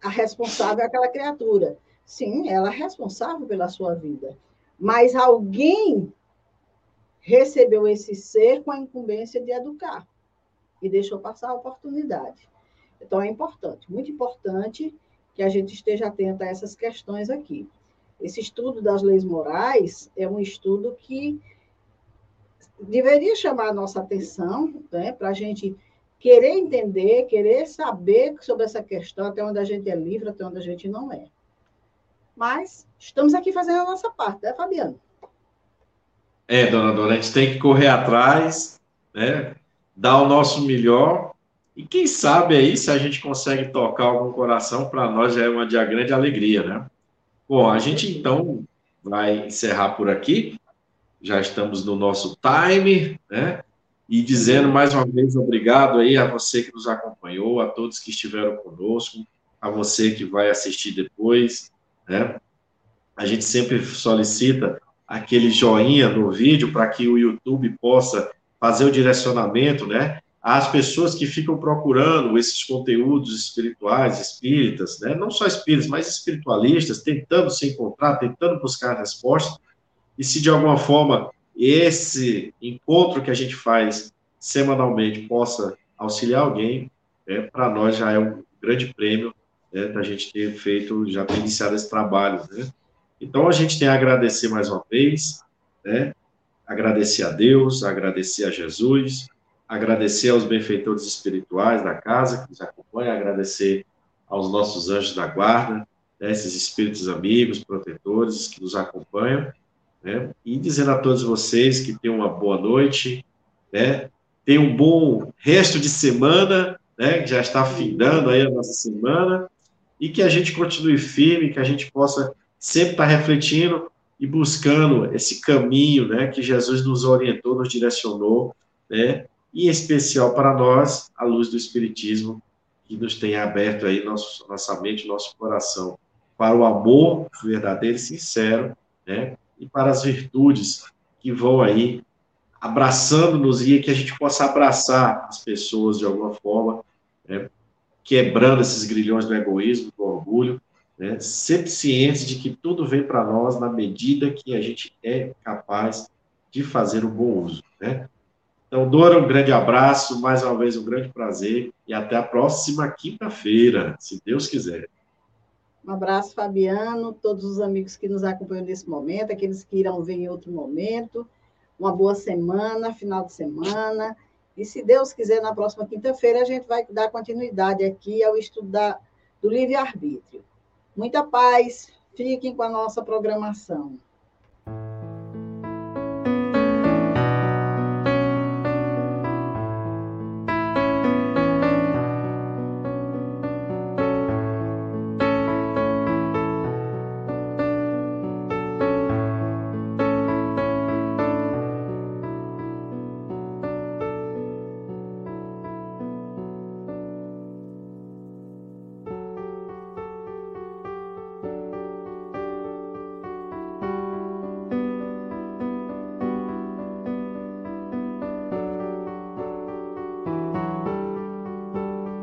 a responsável é aquela criatura. Sim, ela é responsável pela sua vida. Mas alguém recebeu esse ser com a incumbência de educar e deixou passar a oportunidade. Então, é importante, muito importante que a gente esteja atento a essas questões aqui. Esse estudo das leis morais é um estudo que deveria chamar a nossa atenção, né, para a gente querer entender, querer saber sobre essa questão, até onde a gente é livre, até onde a gente não é. Mas estamos aqui fazendo a nossa parte, né, Fabiano? É, dona Dona, a gente tem que correr atrás, né? Dar o nosso melhor. E quem sabe aí, se a gente consegue tocar algum coração, para nós é uma de grande alegria, né? Bom, a gente então vai encerrar por aqui. Já estamos no nosso time, né? E dizendo mais uma vez obrigado aí a você que nos acompanhou, a todos que estiveram conosco, a você que vai assistir depois, né? A gente sempre solicita aquele joinha no vídeo para que o YouTube possa fazer o direcionamento, né? Às pessoas que ficam procurando esses conteúdos espirituais, espíritas, né? Não só espíritas, mas espiritualistas, tentando se encontrar, tentando buscar respostas. E se de alguma forma esse encontro que a gente faz semanalmente possa auxiliar alguém, é, para nós já é um grande prêmio né, da gente ter feito, já ter iniciado esse trabalho. Né? Então, a gente tem a agradecer mais uma vez, né? agradecer a Deus, agradecer a Jesus, agradecer aos benfeitores espirituais da casa que nos acompanham, agradecer aos nossos anjos da guarda, né, esses espíritos amigos, protetores que nos acompanham, né? E dizendo a todos vocês que tenham uma boa noite, né? Tenham um bom resto de semana, né? Que já está findando aí a nossa semana e que a gente continue firme, que a gente possa sempre estar refletindo e buscando esse caminho, né? Que Jesus nos orientou, nos direcionou, né? E em especial para nós, a luz do Espiritismo que nos tem aberto aí nosso, nossa mente, nosso coração para o amor verdadeiro e sincero, né? e para as virtudes que vão aí abraçando-nos e que a gente possa abraçar as pessoas de alguma forma, né, quebrando esses grilhões do egoísmo, do orgulho, né, sempre cientes de que tudo vem para nós na medida que a gente é capaz de fazer um bom uso. Né? Então, Dora, um grande abraço, mais uma vez um grande prazer e até a próxima quinta-feira, se Deus quiser. Um abraço, Fabiano, todos os amigos que nos acompanham nesse momento, aqueles que irão ver em outro momento. Uma boa semana, final de semana. E se Deus quiser, na próxima quinta-feira, a gente vai dar continuidade aqui ao estudo da, do livre-arbítrio. Muita paz, fiquem com a nossa programação.